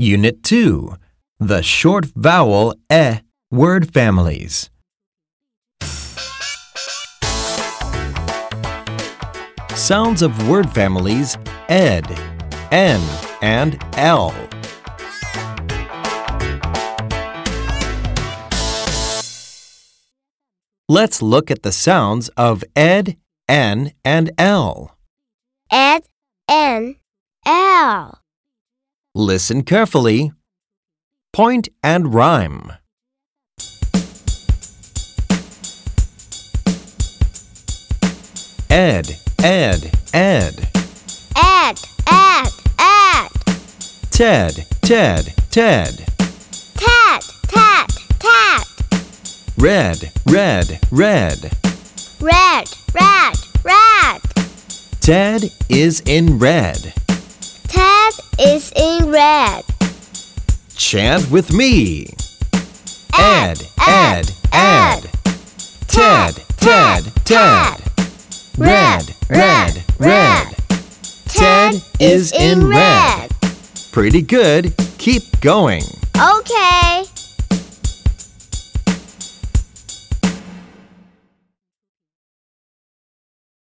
Unit 2 The short vowel e word families. Sounds of word families ed, n, and l. Let's look at the sounds of ed, n, and l. Ed, N, L. Listen carefully. Point and rhyme. Ed, ed, ed. Ed, Ed, Ed. Ted, Ted, Ted. Ted, Ted, Ted. Red, red, red. Red, red, red. Ted is in red. Ted is in red. Chant with me. Ed, Ed, Ed. Ted, Ted, Ted. Red, red, red. Ted is in red. Pretty good. Keep going. Okay.